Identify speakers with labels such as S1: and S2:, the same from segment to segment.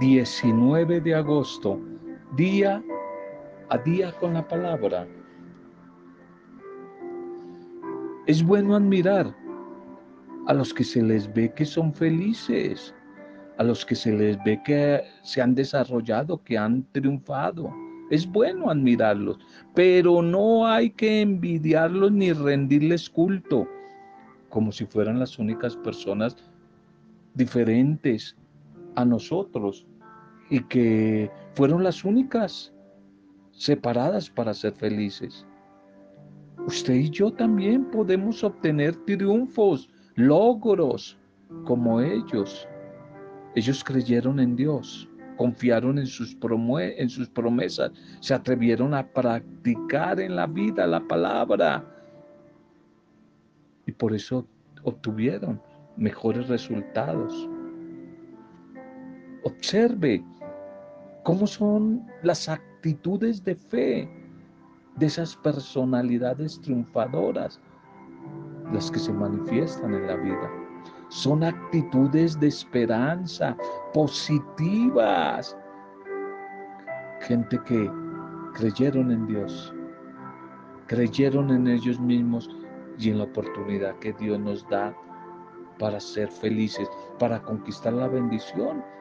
S1: 19 de agosto, día a día con la palabra. Es bueno admirar a los que se les ve que son felices, a los que se les ve que se han desarrollado, que han triunfado. Es bueno admirarlos, pero no hay que envidiarlos ni rendirles culto, como si fueran las únicas personas diferentes a nosotros y que fueron las únicas separadas para ser felices. Usted y yo también podemos obtener triunfos, logros como ellos. Ellos creyeron en Dios, confiaron en sus, en sus promesas, se atrevieron a practicar en la vida la palabra. Y por eso obtuvieron mejores resultados. Observe cómo son las actitudes de fe de esas personalidades triunfadoras, las que se manifiestan en la vida. Son actitudes de esperanza, positivas. Gente que creyeron en Dios, creyeron en ellos mismos y en la oportunidad que Dios nos da para ser felices, para conquistar la bendición.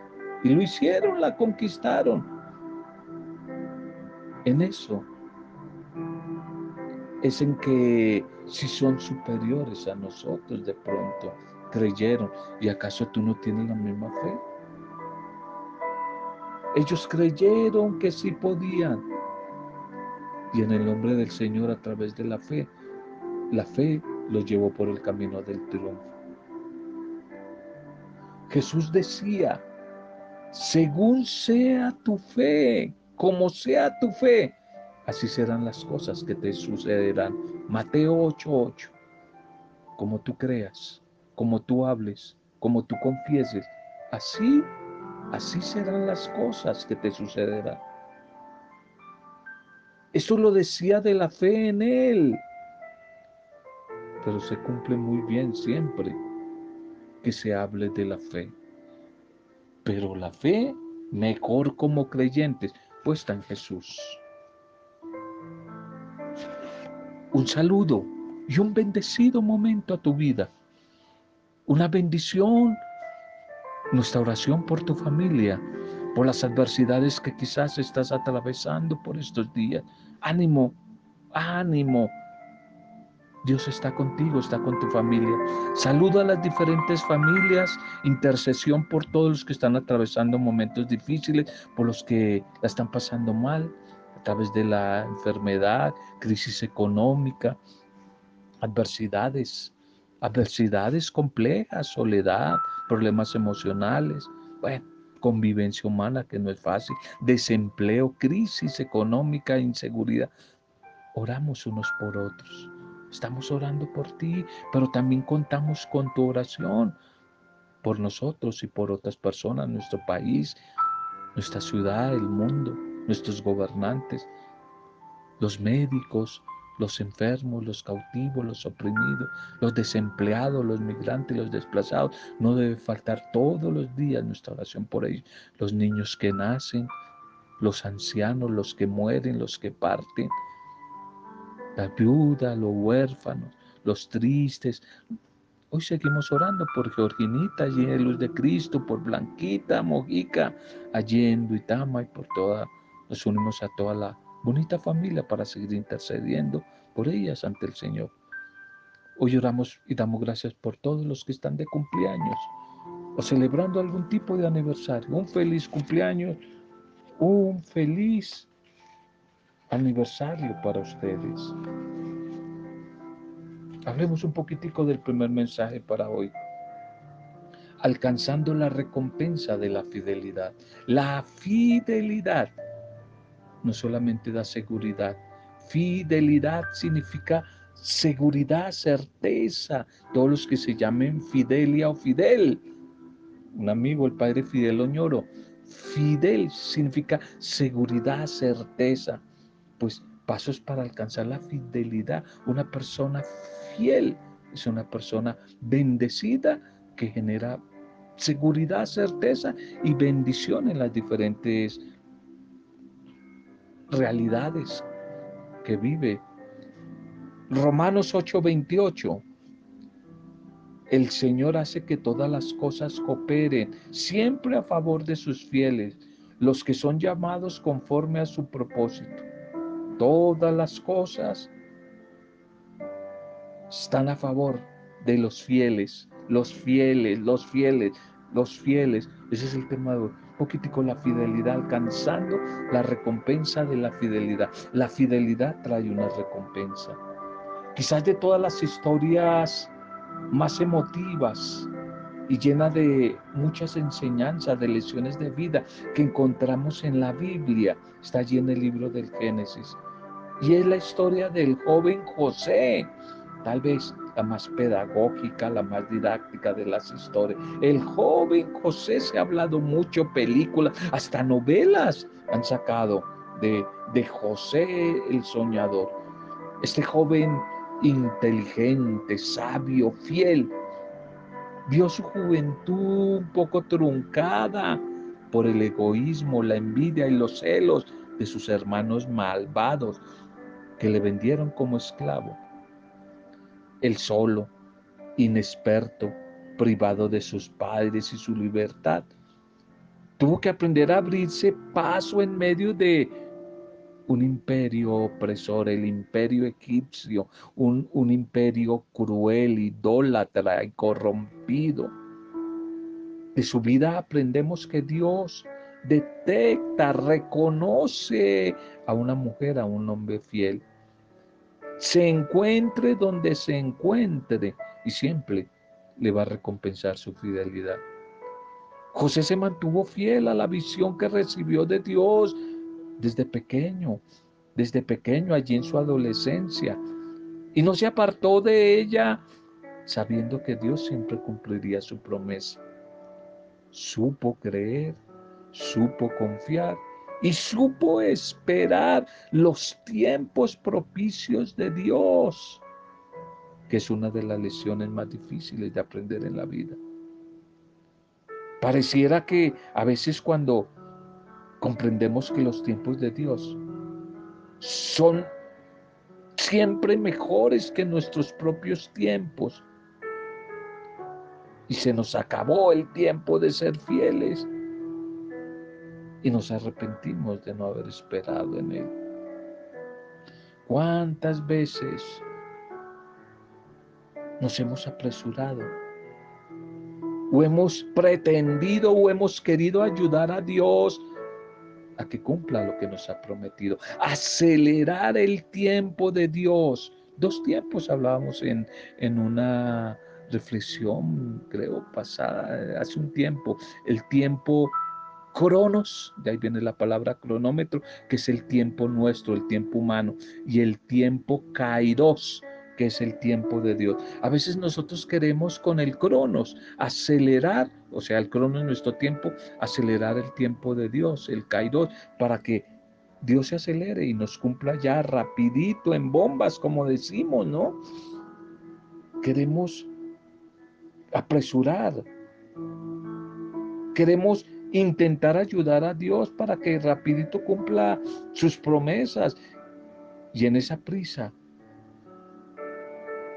S1: Y lo hicieron, la conquistaron. En eso es en que si son superiores a nosotros de pronto, creyeron, ¿y acaso tú no tienes la misma fe? Ellos creyeron que sí podían. Y en el nombre del Señor, a través de la fe, la fe los llevó por el camino del triunfo. Jesús decía, según sea tu fe, como sea tu fe, así serán las cosas que te sucederán. Mateo 8:8. Como tú creas, como tú hables, como tú confieses, así, así serán las cosas que te sucederán. Eso lo decía de la fe en Él. Pero se cumple muy bien siempre que se hable de la fe. Pero la fe, mejor como creyentes, puesta en Jesús. Un saludo y un bendecido momento a tu vida. Una bendición, nuestra oración por tu familia, por las adversidades que quizás estás atravesando por estos días. Ánimo, ánimo. Dios está contigo, está con tu familia. Saludo a las diferentes familias, intercesión por todos los que están atravesando momentos difíciles, por los que la están pasando mal, a través de la enfermedad, crisis económica, adversidades, adversidades complejas, soledad, problemas emocionales, bueno, convivencia humana que no es fácil, desempleo, crisis económica, inseguridad. Oramos unos por otros. Estamos orando por ti, pero también contamos con tu oración por nosotros y por otras personas, nuestro país, nuestra ciudad, el mundo, nuestros gobernantes, los médicos, los enfermos, los cautivos, los oprimidos, los desempleados, los migrantes, los desplazados. No debe faltar todos los días nuestra oración por ellos. Los niños que nacen, los ancianos, los que mueren, los que parten, la viuda, los huérfanos, los tristes. Hoy seguimos orando por Georginita, allí en Luz de Cristo, por Blanquita, Mojica, allí en Duitama y por toda, nos unimos a toda la bonita familia para seguir intercediendo por ellas ante el Señor. Hoy oramos y damos gracias por todos los que están de cumpleaños o celebrando algún tipo de aniversario. Un feliz cumpleaños, un feliz aniversario para ustedes. Hablemos un poquitico del primer mensaje para hoy. Alcanzando la recompensa de la fidelidad. La fidelidad no solamente da seguridad. Fidelidad significa seguridad, certeza. Todos los que se llamen Fidelia o Fidel. Un amigo, el padre Fidel Oñoro. Fidel significa seguridad, certeza pues pasos para alcanzar la fidelidad. Una persona fiel es una persona bendecida que genera seguridad, certeza y bendición en las diferentes realidades que vive. Romanos 8:28. El Señor hace que todas las cosas cooperen siempre a favor de sus fieles, los que son llamados conforme a su propósito. Todas las cosas están a favor de los fieles, los fieles, los fieles, los fieles. Ese es el tema de hoy. Poquitico la fidelidad, alcanzando la recompensa de la fidelidad. La fidelidad trae una recompensa. Quizás de todas las historias más emotivas y llenas de muchas enseñanzas, de lecciones de vida que encontramos en la Biblia, está allí en el libro del Génesis. Y es la historia del joven José, tal vez la más pedagógica, la más didáctica de las historias. El joven José se ha hablado mucho, películas, hasta novelas han sacado de, de José el soñador. Este joven inteligente, sabio, fiel, vio su juventud un poco truncada por el egoísmo, la envidia y los celos de sus hermanos malvados que le vendieron como esclavo. Él solo, inexperto, privado de sus padres y su libertad, tuvo que aprender a abrirse paso en medio de un imperio opresor, el imperio egipcio, un, un imperio cruel, idólatra y corrompido. De su vida aprendemos que Dios detecta, reconoce a una mujer, a un hombre fiel. Se encuentre donde se encuentre y siempre le va a recompensar su fidelidad. José se mantuvo fiel a la visión que recibió de Dios desde pequeño, desde pequeño allí en su adolescencia. Y no se apartó de ella sabiendo que Dios siempre cumpliría su promesa. Supo creer, supo confiar y supo esperar los tiempos propicios de Dios, que es una de las lecciones más difíciles de aprender en la vida. Pareciera que a veces cuando comprendemos que los tiempos de Dios son siempre mejores que nuestros propios tiempos. Y se nos acabó el tiempo de ser fieles y nos arrepentimos de no haber esperado en Él. ¿Cuántas veces nos hemos apresurado? O hemos pretendido o hemos querido ayudar a Dios a que cumpla lo que nos ha prometido. Acelerar el tiempo de Dios. Dos tiempos hablábamos en, en una reflexión, creo, pasada, hace un tiempo. El tiempo cronos, de ahí viene la palabra cronómetro, que es el tiempo nuestro, el tiempo humano, y el tiempo kairos, que es el tiempo de Dios. A veces nosotros queremos con el cronos acelerar, o sea, el cronos nuestro tiempo, acelerar el tiempo de Dios, el kairos, para que Dios se acelere y nos cumpla ya rapidito en bombas, como decimos, ¿no? Queremos apresurar. Queremos intentar ayudar a Dios para que rapidito cumpla sus promesas. Y en esa prisa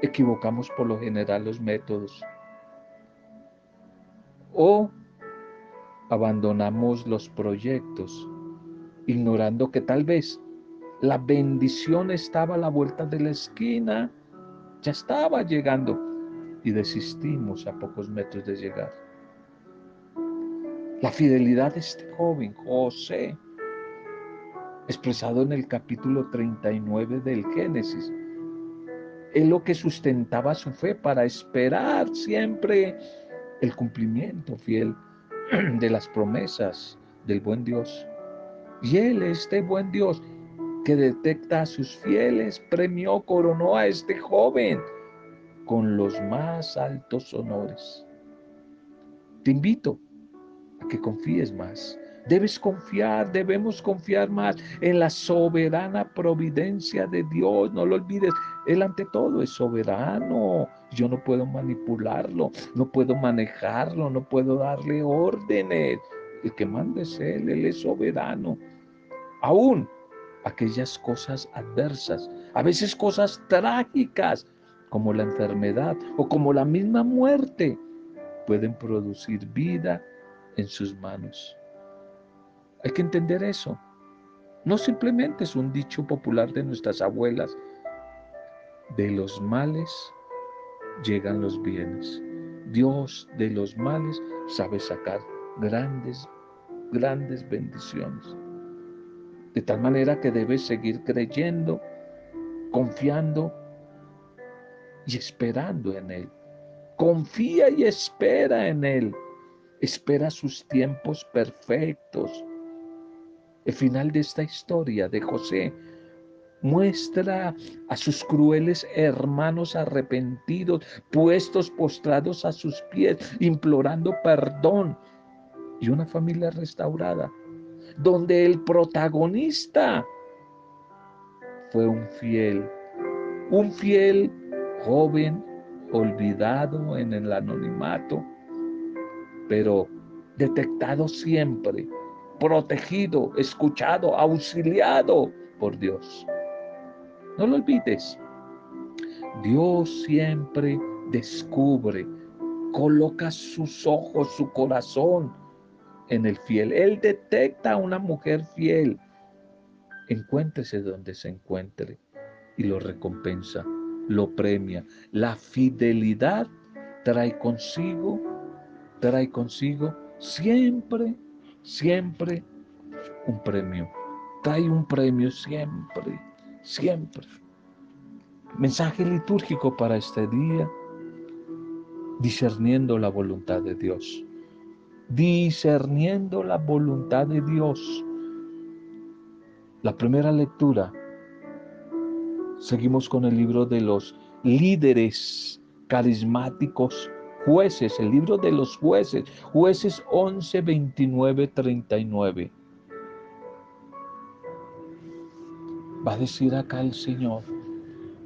S1: equivocamos por lo general los métodos. O abandonamos los proyectos, ignorando que tal vez la bendición estaba a la vuelta de la esquina, ya estaba llegando y desistimos a pocos metros de llegar. La fidelidad de este joven, José, expresado en el capítulo 39 del Génesis, es lo que sustentaba su fe para esperar siempre el cumplimiento fiel de las promesas del buen Dios. Y Él, este buen Dios, que detecta a sus fieles, premió, coronó a este joven con los más altos honores. Te invito a que confíes más. Debes confiar, debemos confiar más en la soberana providencia de Dios. No lo olvides, Él ante todo es soberano. Yo no puedo manipularlo, no puedo manejarlo, no puedo darle órdenes. El que manda es Él, Él es soberano. Aún aquellas cosas adversas, a veces cosas trágicas, como la enfermedad o como la misma muerte, pueden producir vida en sus manos. Hay que entender eso. No simplemente es un dicho popular de nuestras abuelas. De los males llegan los bienes. Dios de los males sabe sacar grandes, grandes bendiciones. De tal manera que debes seguir creyendo, confiando y esperando en Él. Confía y espera en Él. Espera sus tiempos perfectos. El final de esta historia de José muestra a sus crueles hermanos arrepentidos, puestos postrados a sus pies, implorando perdón y una familia restaurada, donde el protagonista fue un fiel, un fiel joven olvidado en el anonimato, pero detectado siempre protegido, escuchado, auxiliado por Dios. No lo olvides. Dios siempre descubre, coloca sus ojos, su corazón en el fiel. Él detecta a una mujer fiel. Encuéntrese donde se encuentre y lo recompensa, lo premia. La fidelidad trae consigo, trae consigo siempre siempre un premio. Trae un premio siempre, siempre. Mensaje litúrgico para este día, discerniendo la voluntad de Dios. Discerniendo la voluntad de Dios. La primera lectura. Seguimos con el libro de los líderes carismáticos Jueces, el libro de los jueces, jueces 11, 29, 39. Va a decir acá el Señor,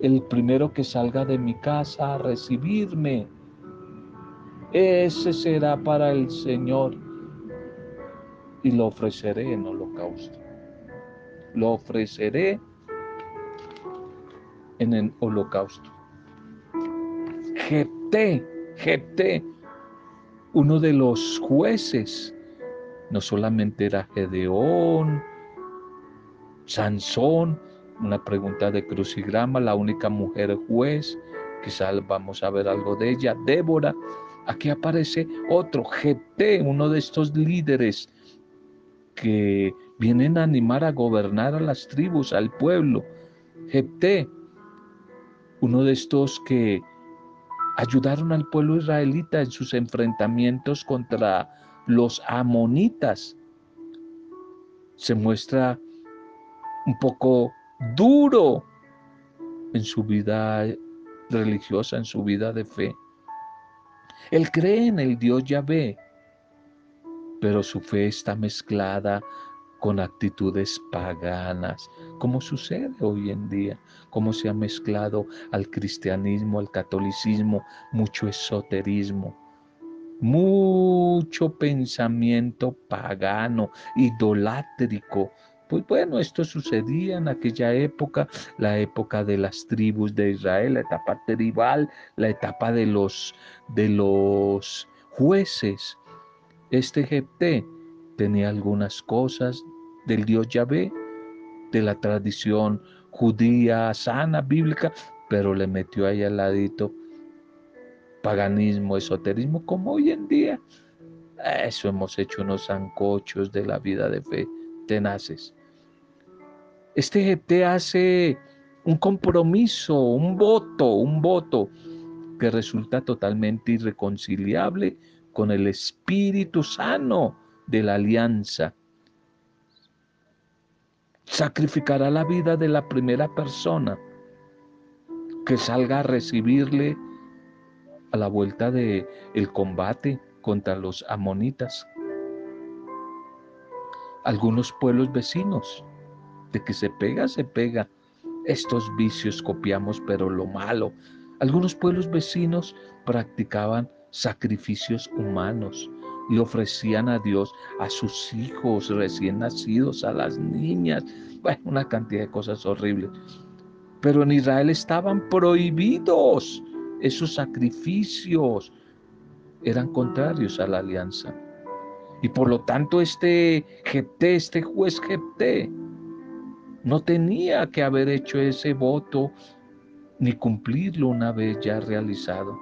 S1: el primero que salga de mi casa a recibirme, ese será para el Señor y lo ofreceré en holocausto. Lo ofreceré en el holocausto. Jepté Jepté, uno de los jueces, no solamente era Gedeón, Sansón, una pregunta de crucigrama, la única mujer juez, quizás vamos a ver algo de ella, Débora, aquí aparece otro, Jepté, uno de estos líderes que vienen a animar a gobernar a las tribus, al pueblo. Jepté, uno de estos que ayudaron al pueblo israelita en sus enfrentamientos contra los amonitas. Se muestra un poco duro en su vida religiosa, en su vida de fe. Él cree en el Dios Yahvé, pero su fe está mezclada con actitudes paganas, como sucede hoy en día, como se ha mezclado al cristianismo, al catolicismo, mucho esoterismo, mucho pensamiento pagano, idolátrico. Pues bueno, esto sucedía en aquella época, la época de las tribus de Israel, la etapa tribal, la etapa de los, de los jueces. Este Jepté tenía algunas cosas del Dios Yahvé, de la tradición judía sana, bíblica, pero le metió ahí al ladito paganismo, esoterismo, como hoy en día. Eso hemos hecho unos zancochos de la vida de fe tenaces. Este GT hace un compromiso, un voto, un voto que resulta totalmente irreconciliable con el espíritu sano de la alianza sacrificará la vida de la primera persona que salga a recibirle a la vuelta de el combate contra los amonitas. algunos pueblos vecinos. De que se pega, se pega. Estos vicios copiamos, pero lo malo. Algunos pueblos vecinos practicaban sacrificios humanos y ofrecían a Dios a sus hijos recién nacidos, a las niñas, bueno, una cantidad de cosas horribles. Pero en Israel estaban prohibidos esos sacrificios, eran contrarios a la alianza. Y por lo tanto este Jepté, este juez Jepté, no tenía que haber hecho ese voto ni cumplirlo una vez ya realizado.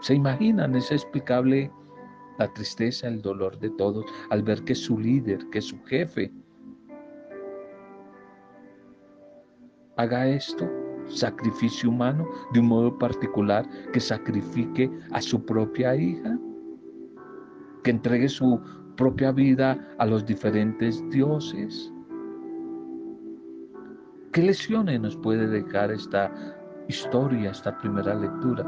S1: ¿Se imaginan? Es explicable la tristeza, el dolor de todos al ver que su líder, que su jefe, haga esto, sacrificio humano, de un modo particular, que sacrifique a su propia hija que entregue su propia vida a los diferentes dioses. ¿Qué lesiones nos puede dejar esta historia, esta primera lectura?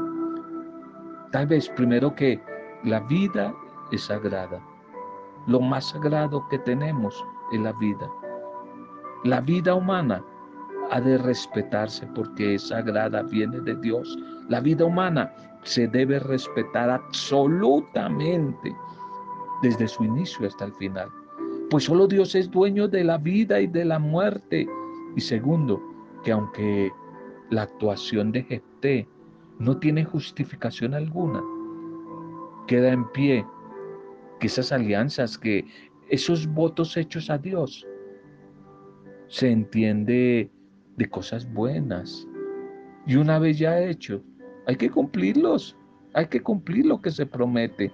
S1: Tal vez primero que la vida es sagrada. Lo más sagrado que tenemos es la vida. La vida humana ha de respetarse porque es sagrada, viene de Dios. La vida humana se debe respetar absolutamente desde su inicio hasta el final. Pues solo Dios es dueño de la vida y de la muerte. Y segundo, que aunque la actuación de Jefté no tiene justificación alguna, queda en pie que esas alianzas, que esos votos hechos a Dios, se entiende de cosas buenas. Y una vez ya hecho, hay que cumplirlos, hay que cumplir lo que se promete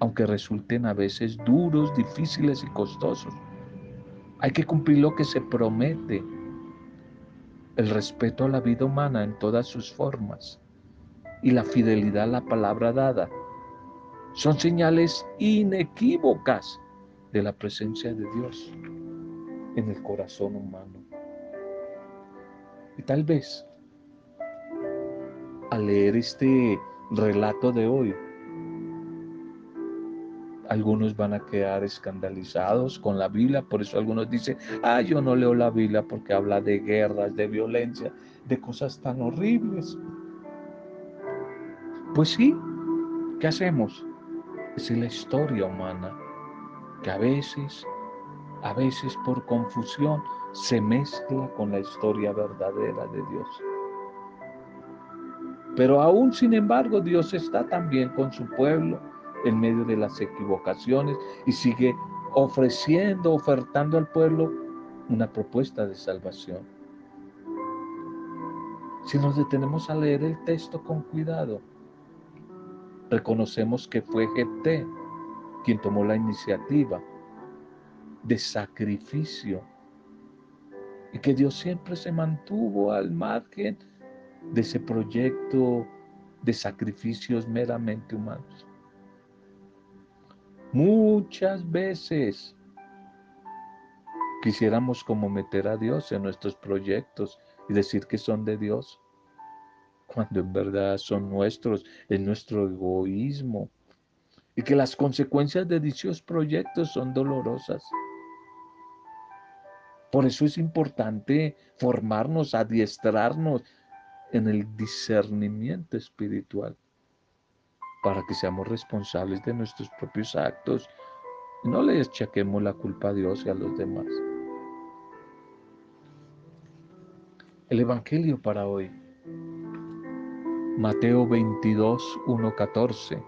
S1: aunque resulten a veces duros, difíciles y costosos. Hay que cumplir lo que se promete, el respeto a la vida humana en todas sus formas y la fidelidad a la palabra dada. Son señales inequívocas de la presencia de Dios en el corazón humano. Y tal vez al leer este relato de hoy, algunos van a quedar escandalizados con la Biblia, por eso algunos dicen, ah, yo no leo la Biblia porque habla de guerras, de violencia, de cosas tan horribles. Pues sí, ¿qué hacemos? Es la historia humana, que a veces, a veces por confusión, se mezcla con la historia verdadera de Dios. Pero aún sin embargo, Dios está también con su pueblo en medio de las equivocaciones y sigue ofreciendo, ofertando al pueblo una propuesta de salvación. Si nos detenemos a leer el texto con cuidado, reconocemos que fue Jepté quien tomó la iniciativa de sacrificio y que Dios siempre se mantuvo al margen de ese proyecto de sacrificios meramente humanos. Muchas veces quisiéramos como meter a Dios en nuestros proyectos y decir que son de Dios, cuando en verdad son nuestros, es nuestro egoísmo y que las consecuencias de dichos proyectos son dolorosas. Por eso es importante formarnos, adiestrarnos en el discernimiento espiritual para que seamos responsables de nuestros propios actos no le achaquemos la culpa a Dios y a los demás. El Evangelio para hoy. Mateo 22, 1, 14.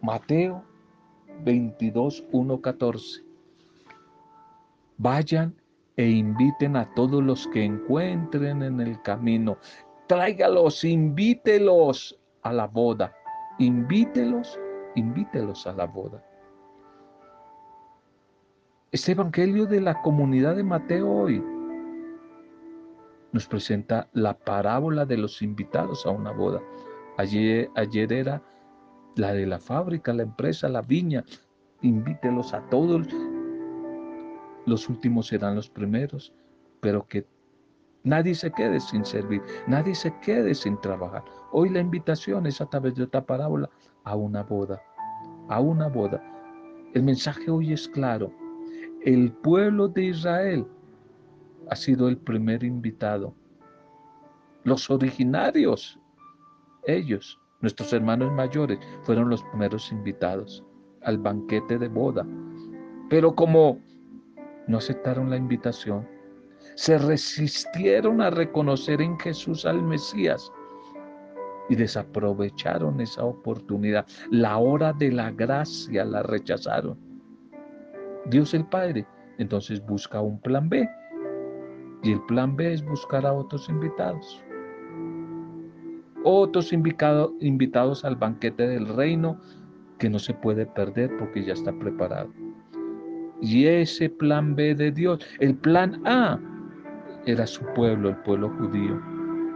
S1: Mateo 22, 1, 14. Vayan e inviten a todos los que encuentren en el camino. Tráigalos, invítelos a la boda. Invítelos, invítelos a la boda. Este Evangelio de la comunidad de Mateo hoy nos presenta la parábola de los invitados a una boda. Ayer, ayer era la de la fábrica, la empresa, la viña. Invítelos a todos. Los últimos serán los primeros, pero que Nadie se quede sin servir, nadie se quede sin trabajar. Hoy la invitación es a través de otra parábola a una boda, a una boda. El mensaje hoy es claro. El pueblo de Israel ha sido el primer invitado. Los originarios, ellos, nuestros hermanos mayores, fueron los primeros invitados al banquete de boda. Pero como no aceptaron la invitación, se resistieron a reconocer en Jesús al Mesías y desaprovecharon esa oportunidad. La hora de la gracia la rechazaron. Dios el Padre entonces busca un plan B y el plan B es buscar a otros invitados. Otros invitados al banquete del reino que no se puede perder porque ya está preparado. Y ese plan B de Dios, el plan A, era su pueblo, el pueblo judío.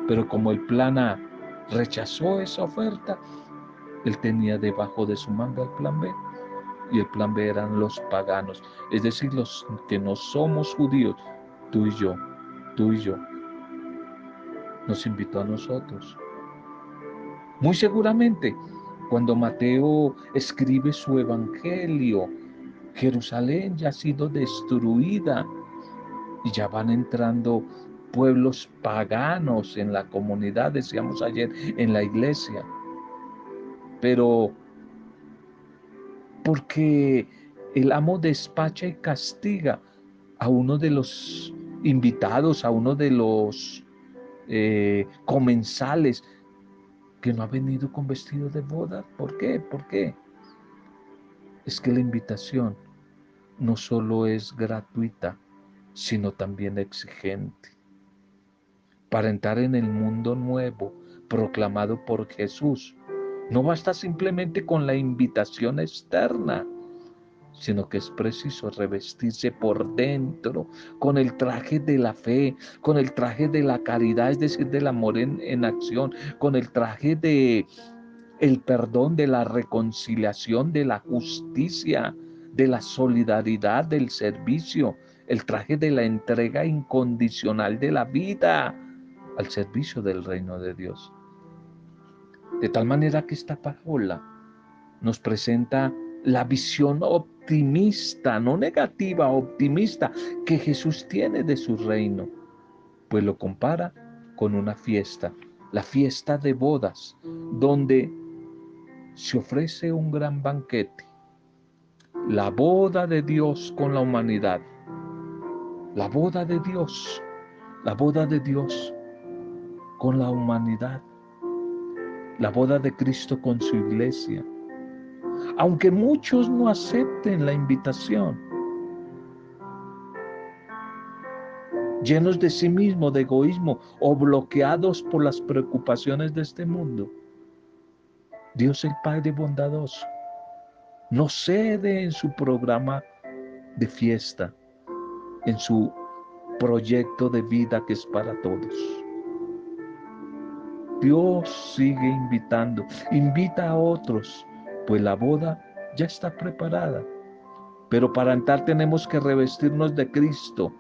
S1: Pero como el plan A rechazó esa oferta, él tenía debajo de su manga el plan B. Y el plan B eran los paganos, es decir, los que no somos judíos, tú y yo, tú y yo. Nos invitó a nosotros. Muy seguramente, cuando Mateo escribe su evangelio, Jerusalén ya ha sido destruida y ya van entrando pueblos paganos en la comunidad, decíamos ayer, en la iglesia. Pero porque el amo despacha y castiga a uno de los invitados, a uno de los eh, comensales que no ha venido con vestido de boda. ¿Por qué? ¿Por qué? Es que la invitación no solo es gratuita, sino también exigente. Para entrar en el mundo nuevo proclamado por Jesús, no basta simplemente con la invitación externa, sino que es preciso revestirse por dentro con el traje de la fe, con el traje de la caridad, es decir, del amor en, en acción, con el traje de el perdón, de la reconciliación, de la justicia, de la solidaridad, del servicio, el traje de la entrega incondicional de la vida al servicio del reino de Dios. De tal manera que esta parábola nos presenta la visión optimista, no negativa, optimista, que Jesús tiene de su reino, pues lo compara con una fiesta, la fiesta de bodas, donde se ofrece un gran banquete, la boda de Dios con la humanidad, la boda de Dios, la boda de Dios con la humanidad, la boda de Cristo con su iglesia. Aunque muchos no acepten la invitación, llenos de sí mismo, de egoísmo o bloqueados por las preocupaciones de este mundo, Dios el Padre bondadoso no cede en su programa de fiesta, en su proyecto de vida que es para todos. Dios sigue invitando, invita a otros, pues la boda ya está preparada. Pero para entrar tenemos que revestirnos de Cristo.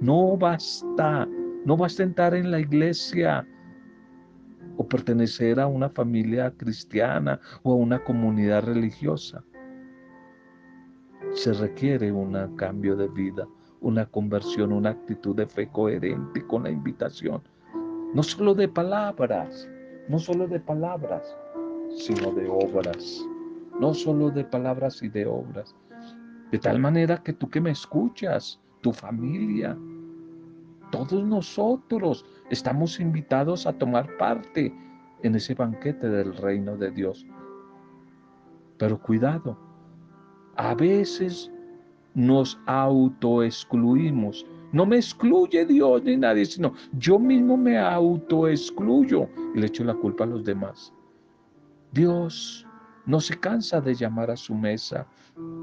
S1: No basta, no basta entrar en la iglesia o pertenecer a una familia cristiana o a una comunidad religiosa. Se requiere un cambio de vida, una conversión, una actitud de fe coherente con la invitación. No solo de palabras, no solo de palabras, sino de obras. No solo de palabras y de obras. De tal manera que tú que me escuchas, tu familia, todos nosotros estamos invitados a tomar parte en ese banquete del reino de Dios. Pero cuidado, a veces nos autoexcluimos. No me excluye Dios ni nadie, sino yo mismo me autoexcluyo y le echo la culpa a los demás. Dios no se cansa de llamar a su mesa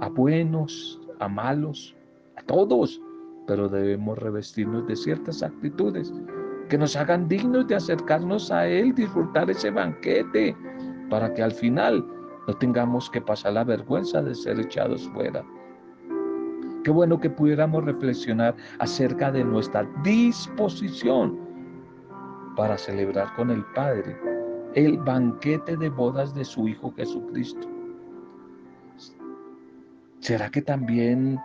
S1: a buenos, a malos, a todos, pero debemos revestirnos de ciertas actitudes que nos hagan dignos de acercarnos a Él, disfrutar ese banquete, para que al final no tengamos que pasar la vergüenza de ser echados fuera. Qué bueno que pudiéramos reflexionar acerca de nuestra disposición para celebrar con el Padre el banquete de bodas de su Hijo Jesucristo. ¿Será que también,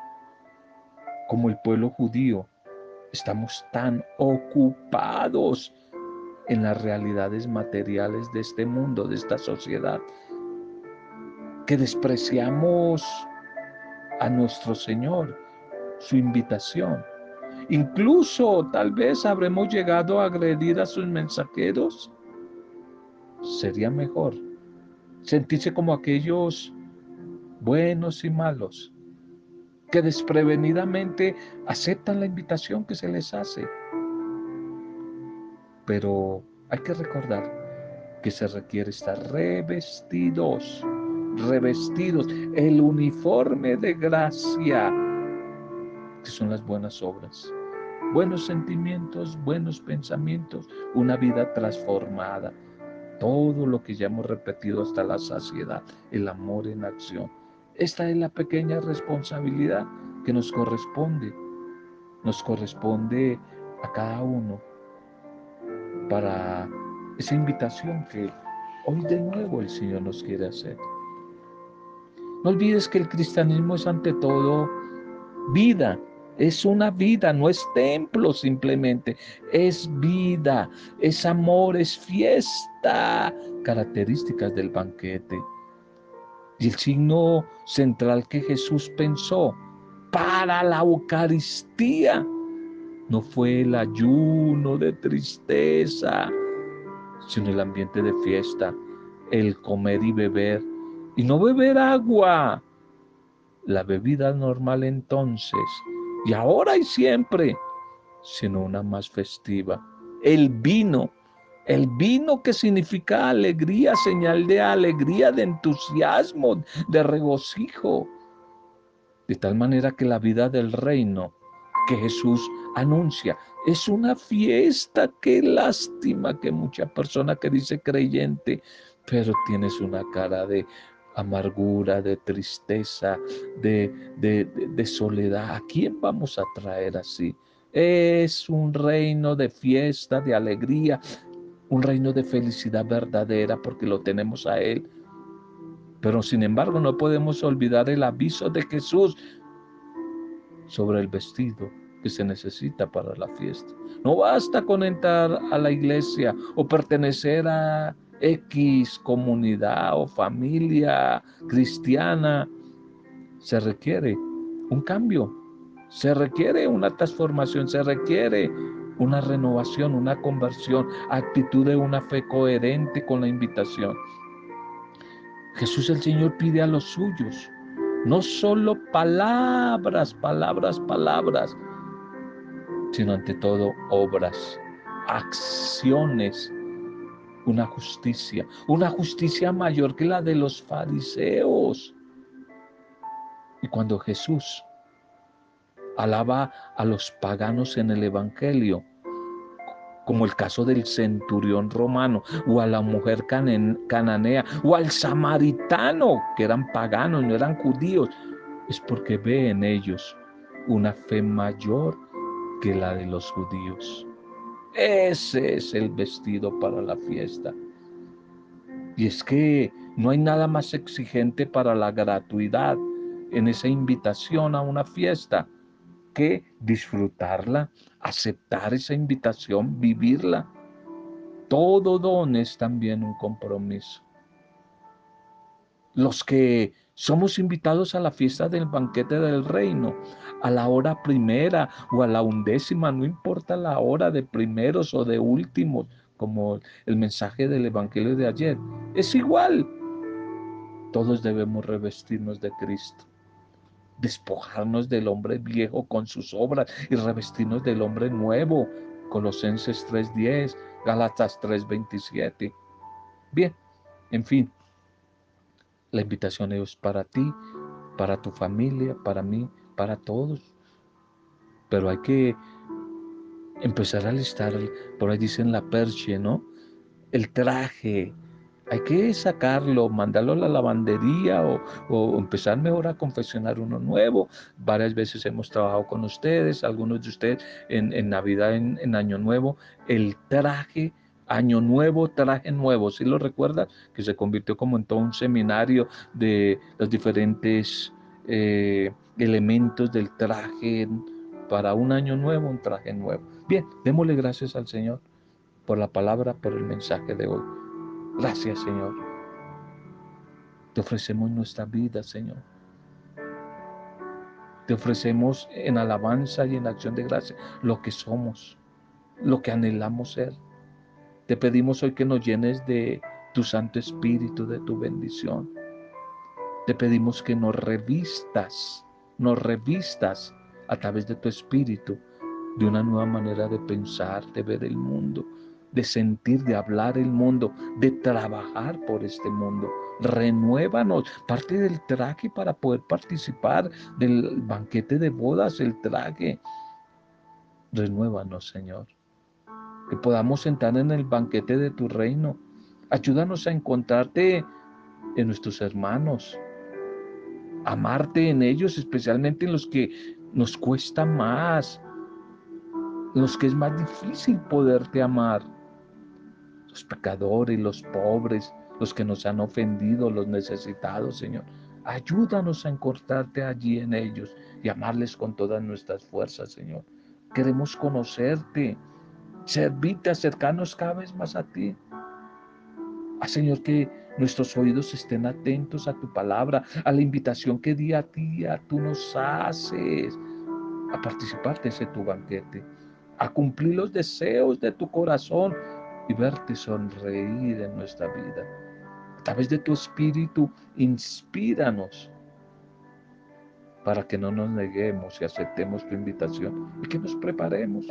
S1: como el pueblo judío, estamos tan ocupados en las realidades materiales de este mundo, de esta sociedad, que despreciamos a nuestro Señor, su invitación. Incluso tal vez habremos llegado a agredir a sus mensajeros. Sería mejor sentirse como aquellos buenos y malos que desprevenidamente aceptan la invitación que se les hace. Pero hay que recordar que se requiere estar revestidos, revestidos, el uniforme de gracia, que son las buenas obras, buenos sentimientos, buenos pensamientos, una vida transformada, todo lo que ya hemos repetido hasta la saciedad, el amor en acción. Esta es la pequeña responsabilidad que nos corresponde, nos corresponde a cada uno para esa invitación que hoy de nuevo el Señor nos quiere hacer. No olvides que el cristianismo es ante todo vida, es una vida, no es templo simplemente, es vida, es amor, es fiesta, características del banquete. Y el signo central que Jesús pensó para la Eucaristía no fue el ayuno de tristeza, sino el ambiente de fiesta, el comer y beber, y no beber agua, la bebida normal entonces, y ahora y siempre, sino una más festiva, el vino, el vino que significa alegría, señal de alegría, de entusiasmo, de regocijo, de tal manera que la vida del reino que Jesús anuncia es una fiesta. Qué lástima que mucha persona que dice creyente, pero tienes una cara de amargura, de tristeza, de, de, soledad. ¿A quién vamos a traer así? Es un reino de fiesta, de alegría, un reino de felicidad verdadera porque lo tenemos a Él. Pero sin embargo no podemos olvidar el aviso de Jesús sobre el vestido que se necesita para la fiesta. No basta con entrar a la iglesia o pertenecer a X comunidad o familia cristiana. Se requiere un cambio, se requiere una transformación, se requiere una renovación, una conversión, actitud de una fe coherente con la invitación. Jesús el Señor pide a los suyos, no solo palabras, palabras, palabras, sino ante todo obras, acciones una justicia, una justicia mayor que la de los fariseos. Y cuando Jesús alaba a los paganos en el Evangelio, como el caso del centurión romano, o a la mujer cananea, o al samaritano, que eran paganos, no eran judíos, es porque ve en ellos una fe mayor que la de los judíos. Ese es el vestido para la fiesta. Y es que no hay nada más exigente para la gratuidad en esa invitación a una fiesta que disfrutarla, aceptar esa invitación, vivirla. Todo don es también un compromiso. Los que somos invitados a la fiesta del banquete del reino, a la hora primera o a la undécima, no importa la hora de primeros o de últimos, como el mensaje del Evangelio de ayer. Es igual. Todos debemos revestirnos de Cristo, despojarnos del hombre viejo con sus obras y revestirnos del hombre nuevo. Colosenses 3.10, Galatas 3.27. Bien, en fin, la invitación es para ti, para tu familia, para mí, para todos. Pero hay que empezar a listar, por ahí dicen la perche, ¿no? El traje. Hay que sacarlo, mandarlo a la lavandería o, empezar mejor a confeccionar uno nuevo. Varias veces hemos trabajado con ustedes, algunos de ustedes en, Navidad, en, Año Nuevo, el traje Año Nuevo, traje nuevo, si lo recuerdas? Que se convirtió como en todo un seminario de los diferentes eh, elementos del traje para un año nuevo, un traje nuevo. Bien, démosle gracias al Señor por la palabra, por el mensaje de hoy. Gracias, Señor. Te ofrecemos nuestra vida, Señor. Te ofrecemos en alabanza y en acción de gracia lo que somos, lo que anhelamos ser. Te pedimos hoy que nos llenes de tu Santo Espíritu, de tu bendición. Te pedimos que nos revistas, nos revistas a través de tu Espíritu de una nueva manera de pensar, de ver el mundo, de sentir, de hablar el mundo, de trabajar por este mundo. Renuévanos, parte del traje para poder participar del banquete de bodas, el traje. Renuévanos, Señor. Que podamos sentar en el banquete de tu reino. Ayúdanos a encontrarte en nuestros hermanos. Amarte en ellos, especialmente en los que nos cuesta más, los que es más difícil poderte amar los pecadores, los pobres, los que nos han ofendido, los necesitados, Señor. Ayúdanos a encortarte allí en ellos y amarles con todas nuestras fuerzas, Señor. Queremos conocerte, servirte, acercarnos cada vez más a ti. Ah, Señor, que nuestros oídos estén atentos a tu palabra, a la invitación que día a día tú nos haces a participar de ese tu banquete, a cumplir los deseos de tu corazón y verte sonreír en nuestra vida. A través de tu espíritu, inspíranos para que no nos neguemos y aceptemos tu invitación y que nos preparemos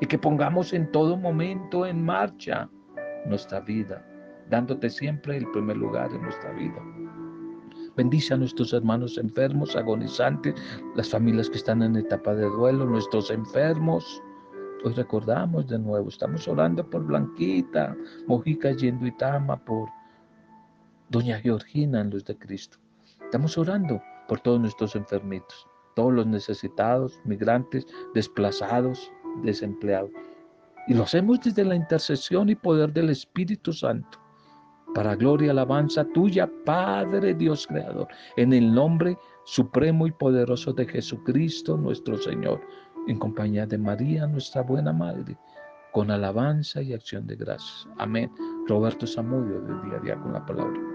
S1: y que pongamos en todo momento en marcha nuestra vida, dándote siempre el primer lugar en nuestra vida. Bendice a nuestros hermanos enfermos, agonizantes, las familias que están en etapa de duelo, nuestros enfermos, Hoy recordamos de nuevo, estamos orando por Blanquita, Mojica Yendo Itama, por Doña Georgina en Luz de Cristo. Estamos orando por todos nuestros enfermitos, todos los necesitados, migrantes, desplazados, desempleados. Y lo hacemos desde la intercesión y poder del Espíritu Santo. Para gloria y alabanza tuya, Padre Dios Creador, en el nombre supremo y poderoso de Jesucristo nuestro Señor en compañía de María, nuestra buena madre, con alabanza y acción de gracias. Amén. Roberto Samudio, de día a día con la palabra.